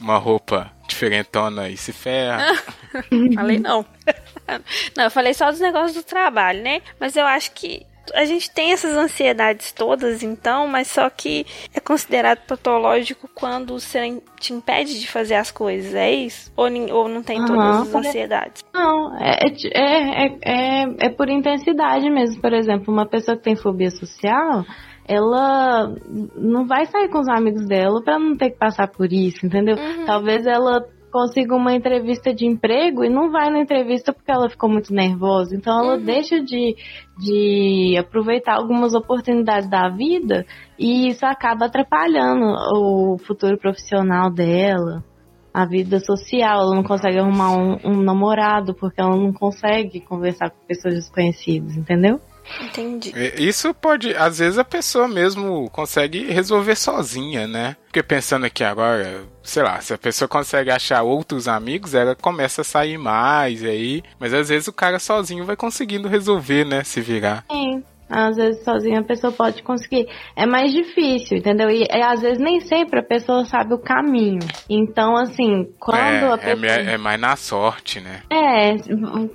uma roupa diferentona e se ferra. *laughs*
Falei não. *laughs* não, eu falei só dos negócios do trabalho, né? Mas eu acho que a gente tem essas ansiedades todas, então, mas só que é considerado patológico quando você te impede de fazer as coisas, é isso? Ou, ou não tem todas as ansiedades?
Não, é, é, é, é, é por intensidade mesmo. Por exemplo, uma pessoa que tem fobia social, ela não vai sair com os amigos dela pra não ter que passar por isso, entendeu? Talvez ela consiga uma entrevista de emprego e não vai na entrevista porque ela ficou muito nervosa. Então ela deixa de, de aproveitar algumas oportunidades da vida e isso acaba atrapalhando o futuro profissional dela a vida social, ela não consegue arrumar um, um namorado porque ela não consegue conversar com pessoas desconhecidas, entendeu?
Entendi.
É, Isso pode, às vezes a pessoa mesmo consegue resolver sozinha, né? Porque pensando aqui agora, sei lá, se a pessoa consegue achar outros amigos, ela começa a sair mais aí, mas às vezes o cara sozinho vai conseguindo resolver, né? Se virar.
Sim. Às vezes sozinha a pessoa pode conseguir. É mais difícil, entendeu? E, e às vezes nem sempre a pessoa sabe o caminho. Então, assim, quando
é,
a
é
pessoa.
me- é mais na sorte, né?
É,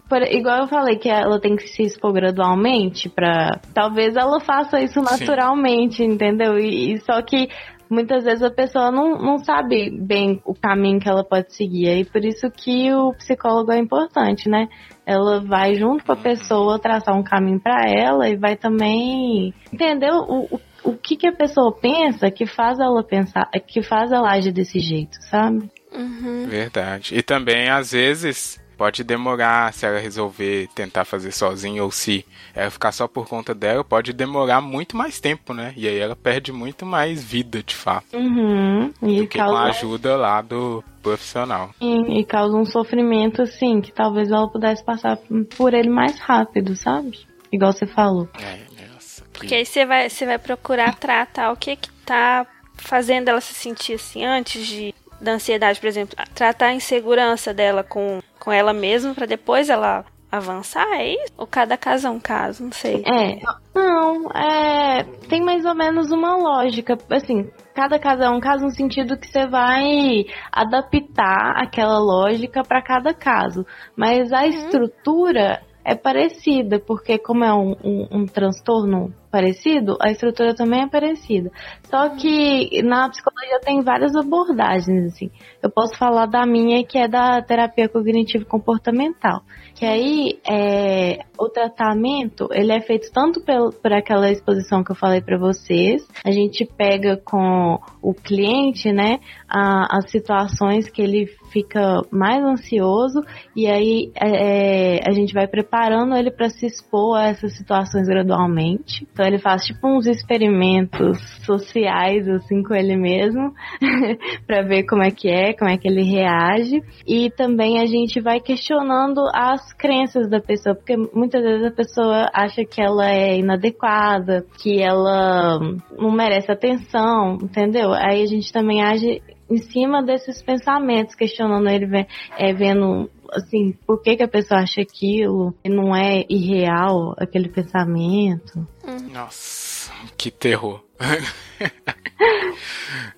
por- igual eu falei que ela tem que se expor gradualmente pra. Talvez ela faça isso
Sim.
naturalmente, entendeu? E, e só que muitas vezes a pessoa não, não sabe bem o caminho que ela pode seguir. E por isso que o psicólogo é importante, né? Ela vai junto com a pessoa traçar um caminho pra ela e vai também entender o, o, o que, que a pessoa pensa que faz ela pensar, que faz ela agir desse jeito, sabe?
Uhum.
Verdade. E também, às vezes, pode demorar se ela resolver tentar fazer sozinha ou se ela ficar só por conta dela, pode demorar muito mais tempo, né? E aí ela perde muito mais vida, de fato,
Uhum. E
do que com a
causa,
ajuda lá do profissional.
e, e causa um sofrimento, assim, que talvez ela pudesse passar por ele mais rápido, sabe? Igual você falou.
É, nossa. que-
Porque aí você vai, você vai procurar tratar o que que tá fazendo ela se sentir assim antes de da ansiedade, por exemplo, tratar a insegurança dela com, com ela mesma pra depois ela avançar, é isso? Ou cada caso é um caso, não sei.
É, não, é, tem mais ou menos uma lógica, assim, cada caso é um caso no sentido que você vai adaptar aquela lógica para cada caso, mas a estrutura é parecida, porque como é um, um, um transtorno parecido, a estrutura também é parecida. Só que na psicologia tem várias abordagens, assim. Eu posso falar da minha, que é da terapia cognitivo comportamental. Que aí é, o tratamento ele é feito tanto pel, por aquela exposição que eu falei para vocês. A gente pega com o cliente, né, a- as situações que ele fica mais ansioso e aí é, a gente vai preparando ele para se expor a essas situações gradualmente. Então ele faz tipo uns experimentos sociais assim com ele mesmo *laughs* para ver como é que é, como é que ele reage e também a gente vai questionando as crenças da pessoa, porque muitas vezes a pessoa acha que ela é inadequada, que ela não merece atenção, entendeu? Aí a gente também age em cima desses pensamentos, questionando ele, é, vendo assim, por que, que a pessoa acha aquilo, e não é irreal aquele pensamento.
Nossa, que terror. *laughs*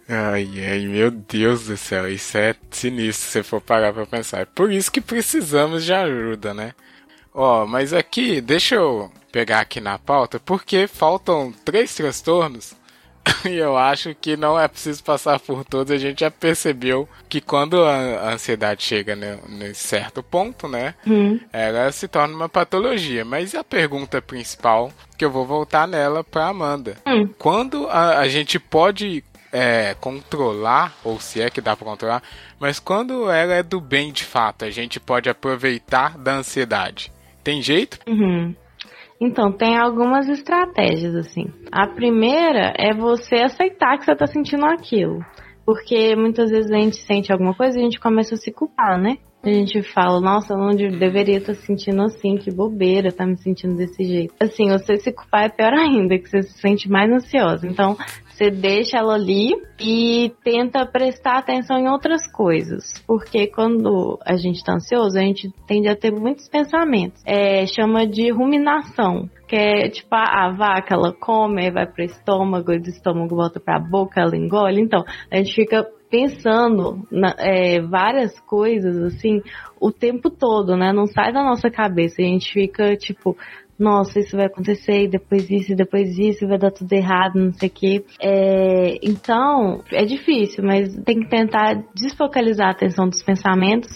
ai, ai, meu Deus do céu, isso é sinistro se for parar pra pensar. É por isso que precisamos de ajuda, né? Ó, mas aqui, deixa eu pegar aqui na pauta, porque faltam três transtornos e *laughs* eu acho que não é preciso passar por todos. A gente já percebeu que quando a ansiedade chega ne- nesse certo ponto, né?
Hum.
ela se torna uma patologia. Mas a pergunta principal, que eu vou voltar nela para Amanda.
Hum.
Quando a, a gente pode é, controlar, ou se é que dá para controlar, mas quando ela é do bem de fato, a gente pode aproveitar da ansiedade. Tem jeito?
Uhum. Então, tem algumas estratégias, assim. A primeira é você aceitar que você tá sentindo aquilo. Porque muitas vezes a gente sente alguma coisa e a gente começa a se culpar, né? A gente fala, nossa, não de- deveria estar sentindo assim, que bobeira, tá me sentindo desse jeito. Assim, você se culpar é pior ainda, que você se sente mais ansiosa. Então, você deixa ela ali e tenta prestar atenção em outras coisas. Porque quando a gente tá ansioso, a gente tende a ter muitos pensamentos. É, chama de ruminação. Que é tipo a, a vaca, ela come, vai pro estômago, do estômago volta pra boca, ela engole. Então, a gente fica pensando na- é, várias coisas assim o tempo todo, né? Não sai da nossa cabeça. A gente fica tipo, nossa, isso vai acontecer, e depois isso, e depois isso, e vai dar tudo errado, não sei o quê. É, então, é difícil, mas tem que tentar desfocalizar a atenção dos pensamentos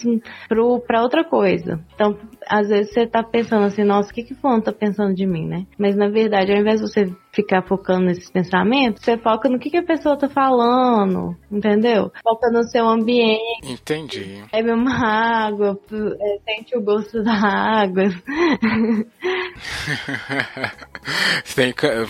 pro, pra outra coisa. Então, às vezes você tá pensando assim, nossa, o que que fulano tá pensando de mim, né? Mas na verdade, ao invés de você ficar focando nesses pensamentos, você foca no que que a pessoa tá falando, entendeu? Foca no seu ambiente,
Entendi.
bebe uma água, é, sente o gosto da água.
Você *laughs* tem que eh,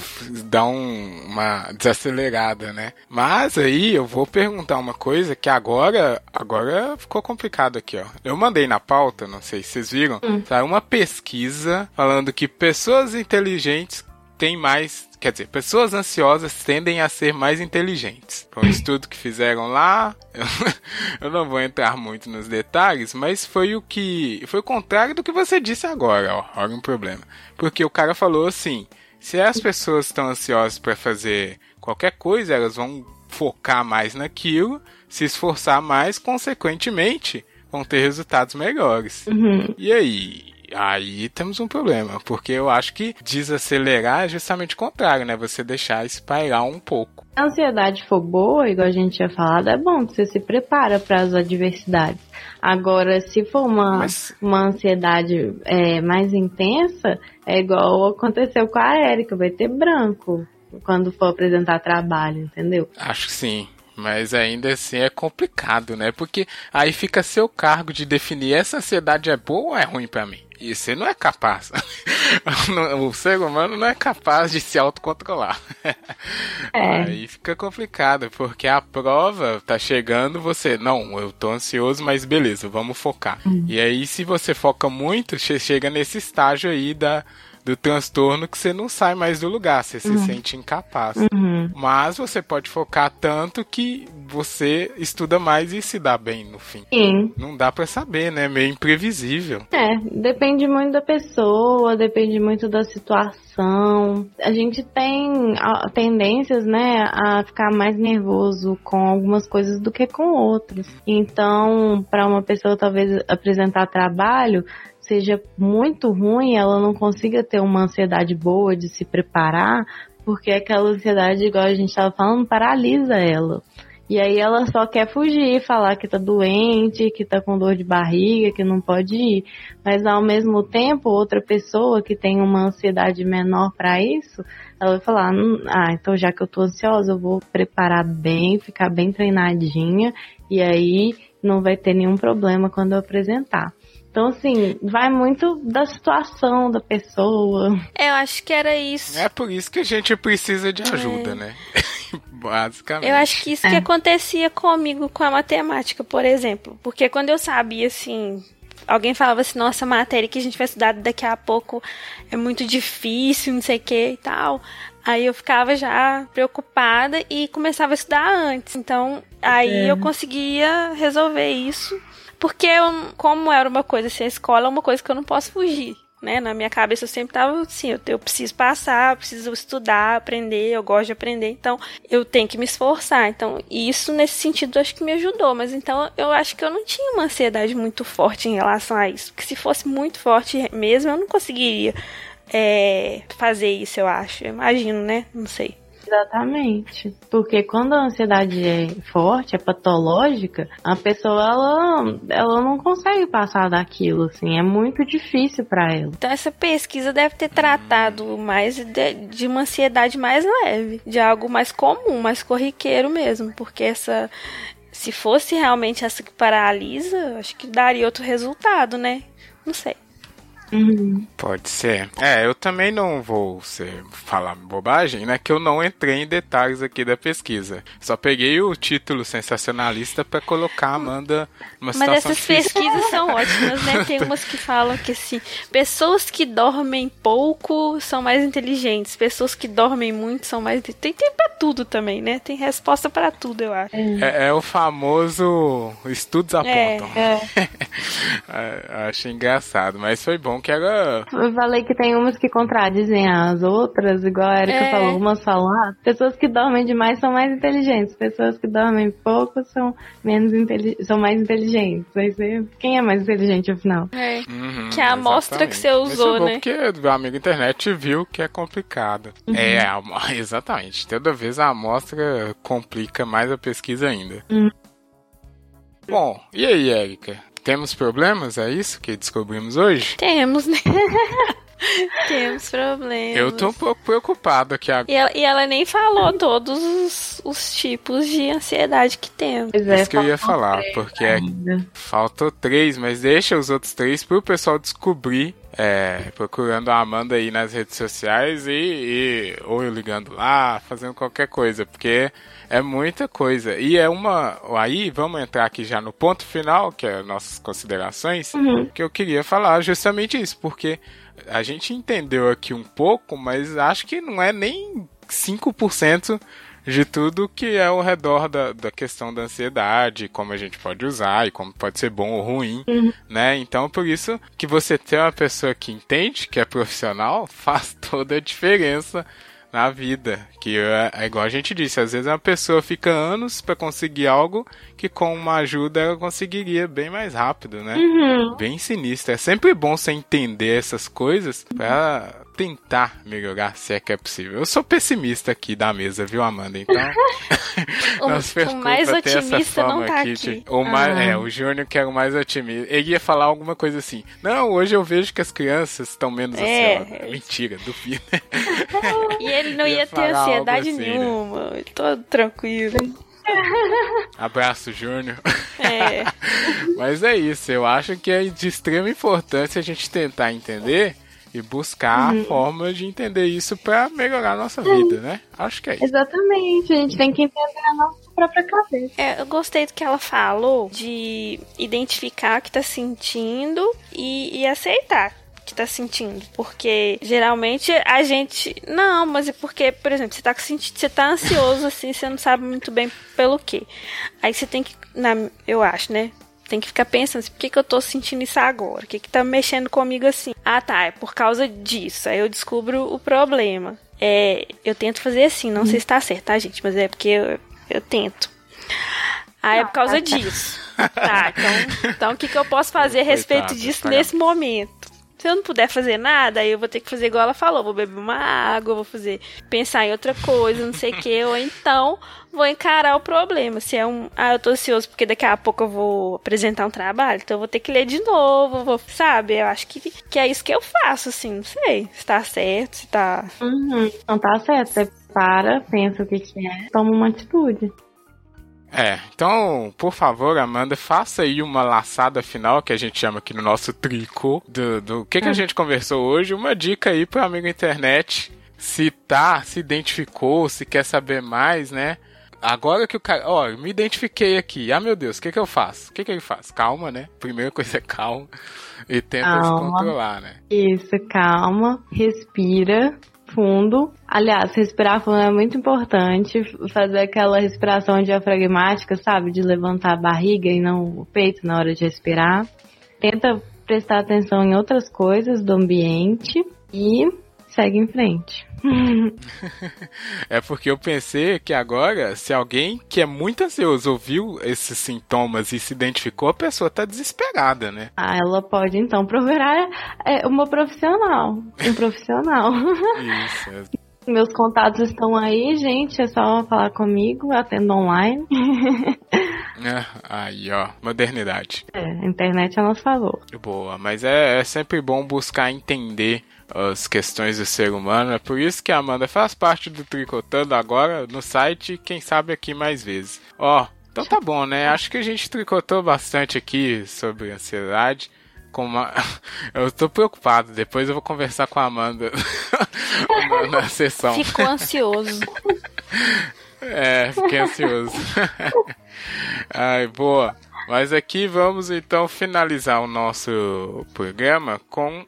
dar um- uma desacelerada, né? Mas aí eu vou perguntar uma coisa que agora, agora ficou complicado aqui, ó. Eu mandei na pauta, não sei se vocês viram, saiu uma pesquisa falando que pessoas inteligentes têm mais, quer dizer, pessoas ansiosas tendem a ser mais inteligentes. Foi um estudo que fizeram lá. *laughs* Eu não vou entrar muito nos detalhes, mas foi o que foi o contrário do que você disse agora, ó. Olha um problema. Porque o cara falou assim: Se as pessoas estão ansiosas para fazer qualquer coisa, elas vão focar mais naquilo, se esforçar mais, consequentemente, vão ter resultados melhores.
Uhum.
E aí? Aí temos um problema, porque eu acho que desacelerar é justamente o contrário, né? Você deixar espairar um pouco.
Se a ansiedade for boa, igual a gente tinha falado, é bom, você se prepara para as adversidades. Agora, se for uma,
Mas-
uma ansiedade é, mais intensa, é igual aconteceu com a Érica, vai ter branco quando for apresentar trabalho, entendeu?
Acho que sim. Mas ainda assim é complicado, né? Porque aí fica seu cargo de definir essa ansiedade é boa ou é ruim pra mim. E você não é capaz. *laughs* o ser humano não é capaz de se autocontrolar.
É.
Aí fica complicado, porque a prova tá chegando, você, não, eu tô ansioso, mas beleza, vamos focar. E aí, se você foca muito, che- chega nesse estágio aí da, do transtorno que você não sai mais do lugar, você se sente incapaz.
Uhum.
Mas você pode focar tanto que você estuda mais e se dá bem no fim.
Sim.
Não dá pra saber, né? Meio imprevisível.
É, depende muito da pessoa, depende muito da situação. A gente tem tendências, né, a ficar mais nervoso com algumas coisas do que com outras. Então, para uma pessoa talvez apresentar trabalho seja muito ruim, ela não consiga ter uma ansiedade boa de se preparar, porque aquela ansiedade, igual a gente estava falando, paralisa ela. E aí ela só quer fugir, falar que tá doente, que tá com dor de barriga, que não pode ir. Mas ao mesmo tempo, outra pessoa que tem uma ansiedade menor para isso, ela vai falar: "Hum, "Ah, então já que eu tô ansiosa, eu vou preparar bem, ficar bem treinadinha e aí não vai ter nenhum problema quando eu apresentar". Então, assim, vai muito da situação da pessoa.
Eu acho que era isso.
É por isso que a gente precisa de ajuda, né? *laughs* Basicamente.
Eu acho que isso que
É.
acontecia comigo com a matemática, por exemplo. Porque quando eu sabia, assim, alguém falava assim, nossa, a matéria que a gente vai estudar daqui a pouco é muito difícil, não sei o que e tal. Aí eu ficava já preocupada e começava a estudar antes. Então, aí
É.
eu conseguia resolver isso. Porque, eu- como era uma coisa assim, a escola é uma coisa que eu não posso fugir. Né? Na minha cabeça eu sempre tava assim, eu, eu preciso passar, eu preciso estudar, aprender, eu gosto de aprender, então eu tenho que me esforçar. Então, isso nesse sentido acho que me ajudou, mas então eu acho que eu não tinha uma ansiedade muito forte em relação a isso. Porque se fosse muito forte mesmo, eu não conseguiria é, fazer isso, eu acho. Eu imagino, né? Não sei.
Exatamente. Porque quando a ansiedade é forte, é patológica, a pessoa ela, ela não consegue passar daquilo, assim, é muito difícil para ela.
Então essa pesquisa deve ter tratado mais de, de uma ansiedade mais leve, de algo mais comum, mais corriqueiro mesmo, porque essa se fosse realmente essa que paralisa, acho que daria outro resultado, né? Não sei.
Uhum.
Pode ser. É, eu também não vou ser, falar bobagem, né? Que eu não entrei em detalhes aqui da pesquisa. Só peguei o título sensacionalista pra colocar a Amanda numa
Mas
situação
essas
difícil.
pesquisas são ótimas, né? Tem umas que falam que assim, pessoas que dormem pouco são mais inteligentes, pessoas que dormem muito são mais tem tem pra tudo também, né? Tem resposta pra tudo, eu acho.
É, é o famoso estudos
É,
apontam.
É, *laughs*
É, achei engraçado, mas foi bom que era.
eu falei que tem umas que contradizem as outras, igual a Erika
É.
falou, umas falam, ah, pessoas que dormem demais são mais inteligentes, pessoas que dormem pouco são menos são mais inteligentes. Aí você, quem é mais inteligente afinal?
É.
Uhum,
Que é a amostra que você usou, né?
Porque o amigo internet viu que é complicado. É, a amo- *laughs* exatamente. Toda vez a amostra complica mais a pesquisa ainda.
Uhum.
Bom, e aí, Érica? Temos problemas? É isso que descobrimos hoje?
Temos, né? *laughs* *laughs* Temos problemas.
Eu tô um pouco preocupado aqui agora.
E ela, e ela nem falou todos os, os tipos de ansiedade que temos.
É,
Isso que eu ia falar,
três
porque é. Faltou três, mas deixa os outros três pro pessoal descobrir. É, procurando a Amanda aí nas redes sociais e, e- ou eu ligando lá, fazendo qualquer coisa, porque é muita coisa. E é uma. Aí vamos entrar aqui já no ponto final, que é nossas considerações,
Uhum.
que eu queria falar justamente isso, porque a gente entendeu aqui um pouco, mas acho que não é nem 5% de tudo que é ao redor da, da questão da ansiedade, como a gente pode usar e como pode ser bom ou ruim, né? Então, por isso que você ter uma pessoa que entende, que é profissional, *laughs* faz toda a diferença na vida. Que é, é igual a gente disse, às vezes uma pessoa fica anos para conseguir algo que com uma ajuda ela conseguiria bem mais rápido, né?
Uhum.
Bem sinistro. É sempre bom você entender essas coisas pra tentar melhorar, se é que é possível. Eu sou pessimista aqui da mesa, viu, Amanda? Então, *laughs* *laughs*
O- mais otimista não tá
aqui
aqui.
de- o mais,
Ah.
é, o Júnior que era o mais otimista. Ele ia falar alguma coisa assim. Não, hoje eu vejo que as crianças estão menos
É.
ansiosas. Mentira, duvido. *laughs*
E ele não
Ia
ia ter ansiedade
assim, né?
nenhuma. Todo tranquilo.
Abraço, Júnior.
É.
Mas é isso, eu acho que é de extrema importância a gente tentar entender e buscar
Uhum.
formas de entender isso pra melhorar a nossa vida, né? Acho que é isso.
Exatamente, a gente tem que entender a nossa própria cabeça.
É, eu gostei do que ela falou de identificar o que tá sentindo e, e aceitar o que tá sentindo. Porque geralmente a gente. Não, mas é porque, por exemplo, você tá, com senti- você tá ansioso assim, você não sabe muito bem pelo quê. Aí você tem que. Na, eu acho, né? Tem que ficar pensando assim, por que, que eu tô sentindo isso agora? O que, que tá mexendo comigo assim? Ah, tá, é por causa disso. Aí eu descubro o problema. É, eu tento fazer assim, não sei se tá certo, tá, gente? Mas é porque eu, eu tento. Ah, é por causa disso. Tá, então, então o que, que eu posso *laughs* fazer a respeito
Coitada,
disso
tá
nesse momento? Se eu não puder fazer nada, aí eu vou ter que fazer igual ela falou, vou beber uma água, vou fazer pensar em outra coisa, não sei o que, ou então vou encarar o problema. Se é um, ah, eu tô ansioso porque daqui a pouco eu vou apresentar um trabalho, então eu vou ter que ler de novo, vou, sabe? Eu acho que, que é isso que eu faço, assim, não sei se tá certo, se tá.
Uhum. Não tá certo. Você para, pensa o que, que é, toma uma atitude.
É, então, por favor, Amanda, faça aí uma laçada final, que a gente chama aqui no nosso tricô, do, do que, que a gente conversou hoje. Uma dica aí pro amigo internet, se tá, se identificou, se quer saber mais, né? Agora que o cara, ó, eu me identifiquei aqui, ah meu Deus, o que que eu faço? O que que ele faz? Calma, né? Primeira coisa é calma e tenta se
Calma.
controlar, né?
Isso, calma, respira fundo. Aliás, respirar fundo é muito importante. Fazer aquela respiração diafragmática, sabe? De levantar a barriga e não o peito na hora de respirar. Tenta prestar atenção em outras coisas do ambiente e segue em frente.
É porque eu pensei que agora, se alguém que é muito ansioso ouviu esses sintomas e se identificou, a pessoa tá desesperada, né?
Ah, ela pode então procurar é, uma profissional. Um profissional.
Isso. é-
Meus contatos estão aí, gente. É só falar comigo, atendo online.
é, Aí, ó, modernidade.
É, a internet é a nosso favor.
Boa, mas é, é sempre bom buscar entender as questões do ser humano. É por isso que a Amanda faz parte do Tricotando agora no site, quem sabe aqui mais vezes. Ó, então tá bom, né? Acho que a gente tricotou bastante aqui sobre ansiedade. Com uma... *laughs* Eu tô preocupado, depois eu vou conversar com a Amanda na- *laughs* na sessão.
Ficou ansioso. *laughs*
É, fiquei ansioso. Ai, boa. Mas aqui vamos então finalizar o nosso programa com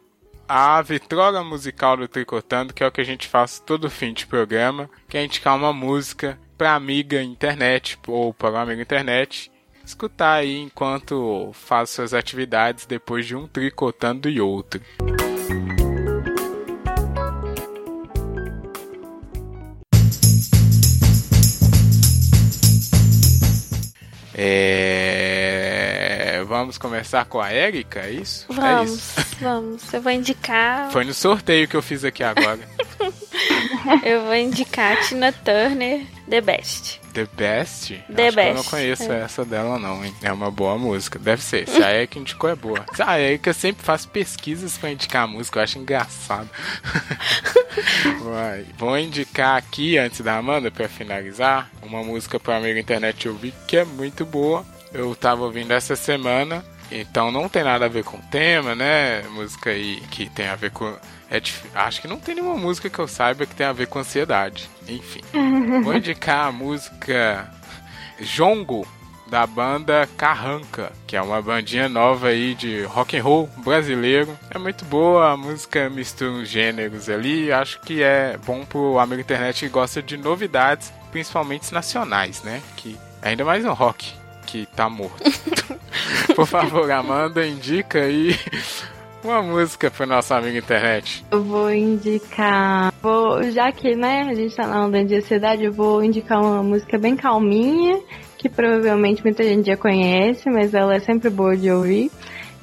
a vitrola musical do Tricotando, que é o que a gente faz todo fim de programa, que é indicar uma música pra amiga internet ou para um amigo internet escutar aí enquanto faz suas atividades depois de um tricotando e outro. É... Vamos começar com a Erika, é isso? É
Vamos,
isso.
Vamos. Eu vou indicar.
Foi no sorteio que eu fiz aqui agora. *laughs*
Eu vou indicar Tina Turner, The Best.
The Best?
The
Acho que eu não
Best,
conheço
é.
essa dela não, hein? É uma boa música, deve ser. Se a Erika indicou é boa. A Erika sempre faz pesquisas pra indicar a música, eu acho engraçado. *laughs* Vai. Vou indicar aqui, antes da Amanda, pra finalizar, uma música pra amigo internet ouvir que é muito boa. Eu tava ouvindo essa semana, então não tem nada a ver com o tema, né? Música aí que tem a ver com. É dif- Acho que não tem nenhuma música que eu saiba que tem a ver com ansiedade. Enfim. *laughs* Vou indicar a música Jongo da banda Carranca, que é uma bandinha nova aí de rock and roll brasileiro. É muito boa, a música mistura uns gêneros ali, acho que é bom pro amigo internet que gosta de novidades principalmente nacionais, né? Que ainda mais no rock que tá morto. *laughs* Por favor, Amanda, indica aí uma música pro nosso amigo internet.
Eu vou indicar. Vou, já que né, a gente tá na onda de ansiedade, eu vou indicar uma música bem calminha, que provavelmente muita gente já conhece, mas ela é sempre boa de ouvir.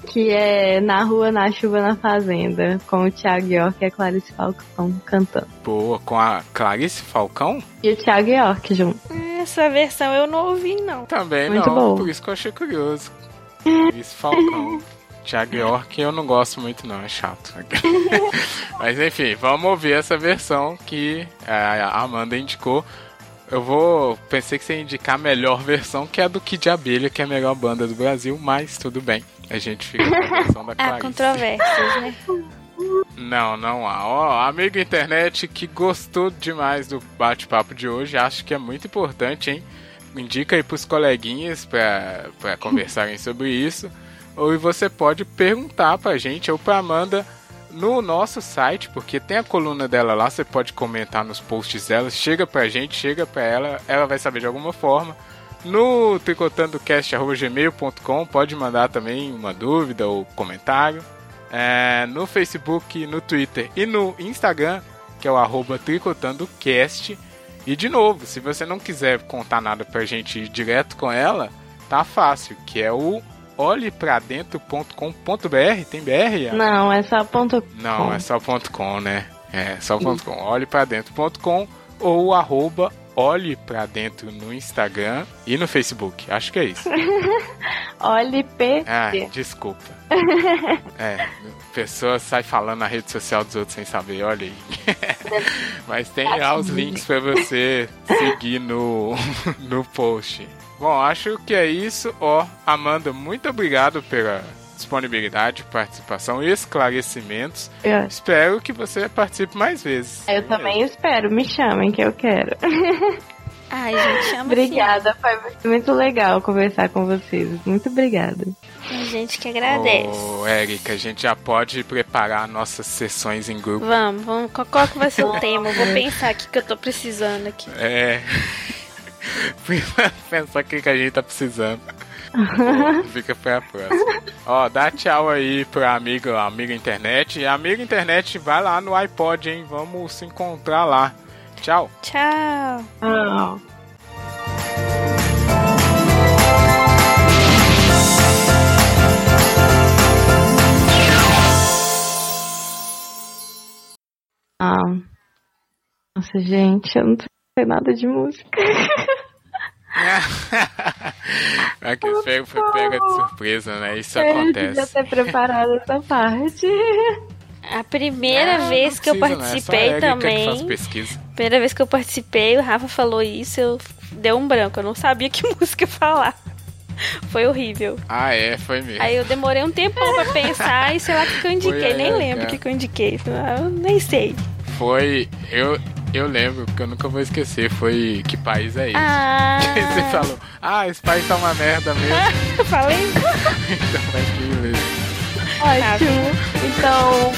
Que é Na Rua, na Chuva, na Fazenda, com o Thiago York e a Clarice Falcão cantando.
Boa, com a Clarice Falcão?
E o Thiago York junto.
Essa versão eu não ouvi, não.
Também
Muito
não,
boa.
por isso que eu achei curioso. *laughs* Clarice Falcão. Thiago York eu não gosto muito não, é chato. *laughs* Mas enfim, vamos ouvir essa versão que a Amanda indicou. Eu vou. Pensei que você ia indicar a melhor versão, que é a do Kid Abelha, que é a melhor banda do Brasil, mas tudo bem. A gente fica com a versão da *laughs*
Há
Clarice.
controvérsias, né?
Não, não há. Ó, amigo internet que gostou demais do bate-papo de hoje, acho que é muito importante, hein? Indica aí pros coleguinhas pra, pra *laughs* conversarem sobre isso. Ou você pode perguntar pra gente ou pra Amanda no nosso site, porque tem a coluna dela lá, você pode comentar nos posts dela, chega pra gente, chega pra ela, ela vai saber de alguma forma. No tricotandocast.gmail.com pode mandar também uma dúvida ou comentário. É, no Facebook, no Twitter e no Instagram, que é o arroba tricotandocast. E de novo, se você não quiser contar nada pra gente ir direto com ela, tá fácil, que é o olhepradentro.com.br. Tem BR? Ian?
Não, é só ponto.
Não, é só ponto .com, né? É só ponto .com. Olhepradentro.com ou arroba olhe pra dentro no Instagram e no Facebook. Acho que é isso. *laughs*
Olhe P.
Ah, desculpa. *laughs* É, pessoa sai falando na rede social dos outros sem saber, olha aí. *laughs* Mas tem lá os links pra você seguir no, no post. Bom, acho que é isso. Ó, Amanda, muito obrigado pela disponibilidade, participação e esclarecimentos.
Eu,
Espero que você participe mais vezes.
eu também espero, me chamem que eu quero. *laughs*
Ai, gente, chama
Obrigada, foi muito legal conversar com vocês. Muito obrigada.
A gente que agradece.
Ô, Érica, a gente já pode preparar nossas sessões em grupo.
Vamos, vamos. Qual, qual que vai ser o tema? Eu vou pensar aqui que eu tô precisando aqui.
É. Pensar o que, que a gente tá precisando. Fica pra próxima. Ó, dá tchau aí pra amiga, amiga internet. E amiga internet, vai lá no iPod, hein? Vamos se encontrar lá. Tchau.
Tchau.
Ah. Ah. Nossa, gente, eu não sei nada de música. *laughs* *laughs*
é que foi, foi pega de surpresa, né? Isso
Eu devia
acontece.
ter preparado essa parte.
A primeira
Ah,
vez que eu
precisa, né? É a
participei
que faz
também.
pesquisa.
Primeira vez que eu participei, o Rafa falou isso, eu deu um branco. Eu não sabia que *laughs* música falar. Foi horrível.
Ah, é, foi mesmo.
Aí eu demorei um tempão pra pensar e sei lá o que, que eu indiquei.
Foi,
nem
é,
lembro o
é.
que, que eu indiquei. Eu nem sei.
Foi. Eu, eu lembro, porque eu nunca vou esquecer. Foi. Que país é esse?
Ah, *laughs*
Você falou, ah, esse país tá uma merda mesmo.
eu falei. *laughs*
então vai que beleza.
Ótimo. Então,